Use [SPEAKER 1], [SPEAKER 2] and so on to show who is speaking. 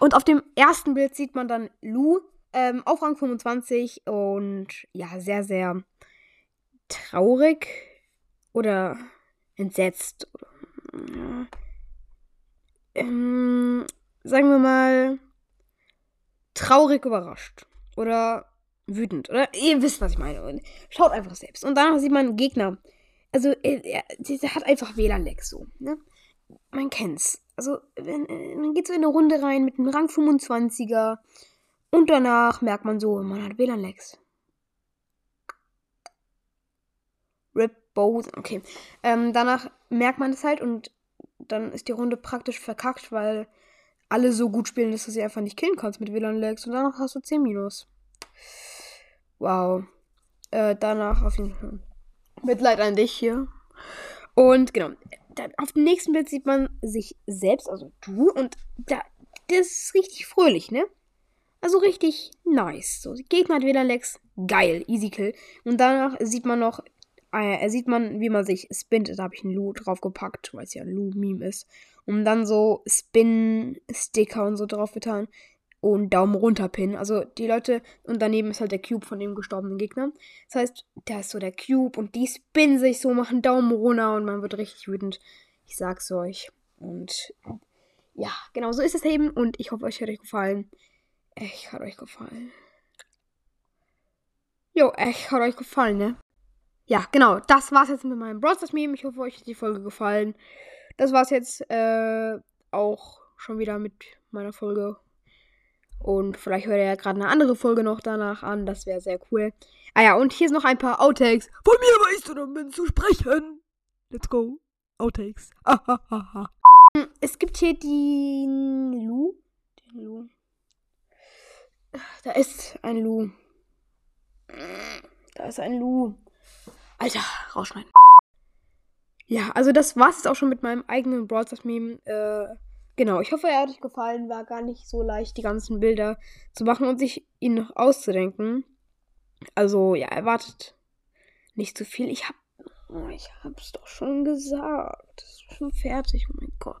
[SPEAKER 1] und auf dem ersten Bild sieht man dann Lou ähm, auf Rang 25 und ja, sehr, sehr traurig oder entsetzt. Ähm, sagen wir mal traurig überrascht oder wütend oder ihr wisst, was ich meine. Schaut einfach selbst. Und danach sieht man einen Gegner. Also, er, er, der hat einfach WLAN-Lag so. Ne? Man kennt's. Also, wenn, man geht so in eine Runde rein mit einem Rang 25er und danach merkt man so, man hat WLAN-Lags. Rip Bose, okay. Ähm, danach merkt man das halt und dann ist die Runde praktisch verkackt, weil alle so gut spielen, dass du sie einfach nicht killen kannst mit WLAN-Lags und danach hast du 10 Minus. Wow. Äh, danach auf jeden Fall. Mitleid an dich hier. Und genau. Auf dem nächsten Bild sieht man sich selbst, also du, und da, das ist richtig fröhlich, ne? Also richtig nice. So, Gegner hat wieder Lex. Geil, easy kill. Und danach sieht man noch, äh, sieht man, wie man sich spinnt. Da habe ich einen Lu draufgepackt, weil es ja ein Lu-Meme ist. Und dann so Spin-Sticker und so drauf getan und Daumen runter Pin. Also die Leute und daneben ist halt der Cube von dem gestorbenen Gegner. Das heißt, da ist so der Cube und die spinnen sich so, machen Daumen runter und man wird richtig wütend. Ich sag's euch. Und ja, genau so ist es eben und ich hoffe, euch hat euch gefallen. Echt hat euch gefallen. Jo, echt hat euch gefallen, ne? Ja, genau. Das war's jetzt mit meinem Brawl Meme. Ich hoffe, euch hat die Folge gefallen. Das war's jetzt äh, auch schon wieder mit meiner Folge und vielleicht hört ihr ja gerade eine andere Folge noch danach an. Das wäre sehr cool. Ah ja, und hier ist noch ein paar Outtakes. Von mir weißt du damit zu sprechen. Let's go. Outtakes. es gibt hier den Lu. Den Lu. Da ist ein Lu. Da ist ein Lu. Alter, rausschneiden. Ja, also das war's jetzt auch schon mit meinem eigenen Brawl Meme. Äh, Genau, ich hoffe, er hat euch gefallen. War gar nicht so leicht, die ganzen Bilder zu machen und sich ihn noch auszudenken. Also, ja, erwartet nicht zu viel. Ich hab, oh, ich hab's doch schon gesagt. Das ist schon fertig. Oh mein Gott.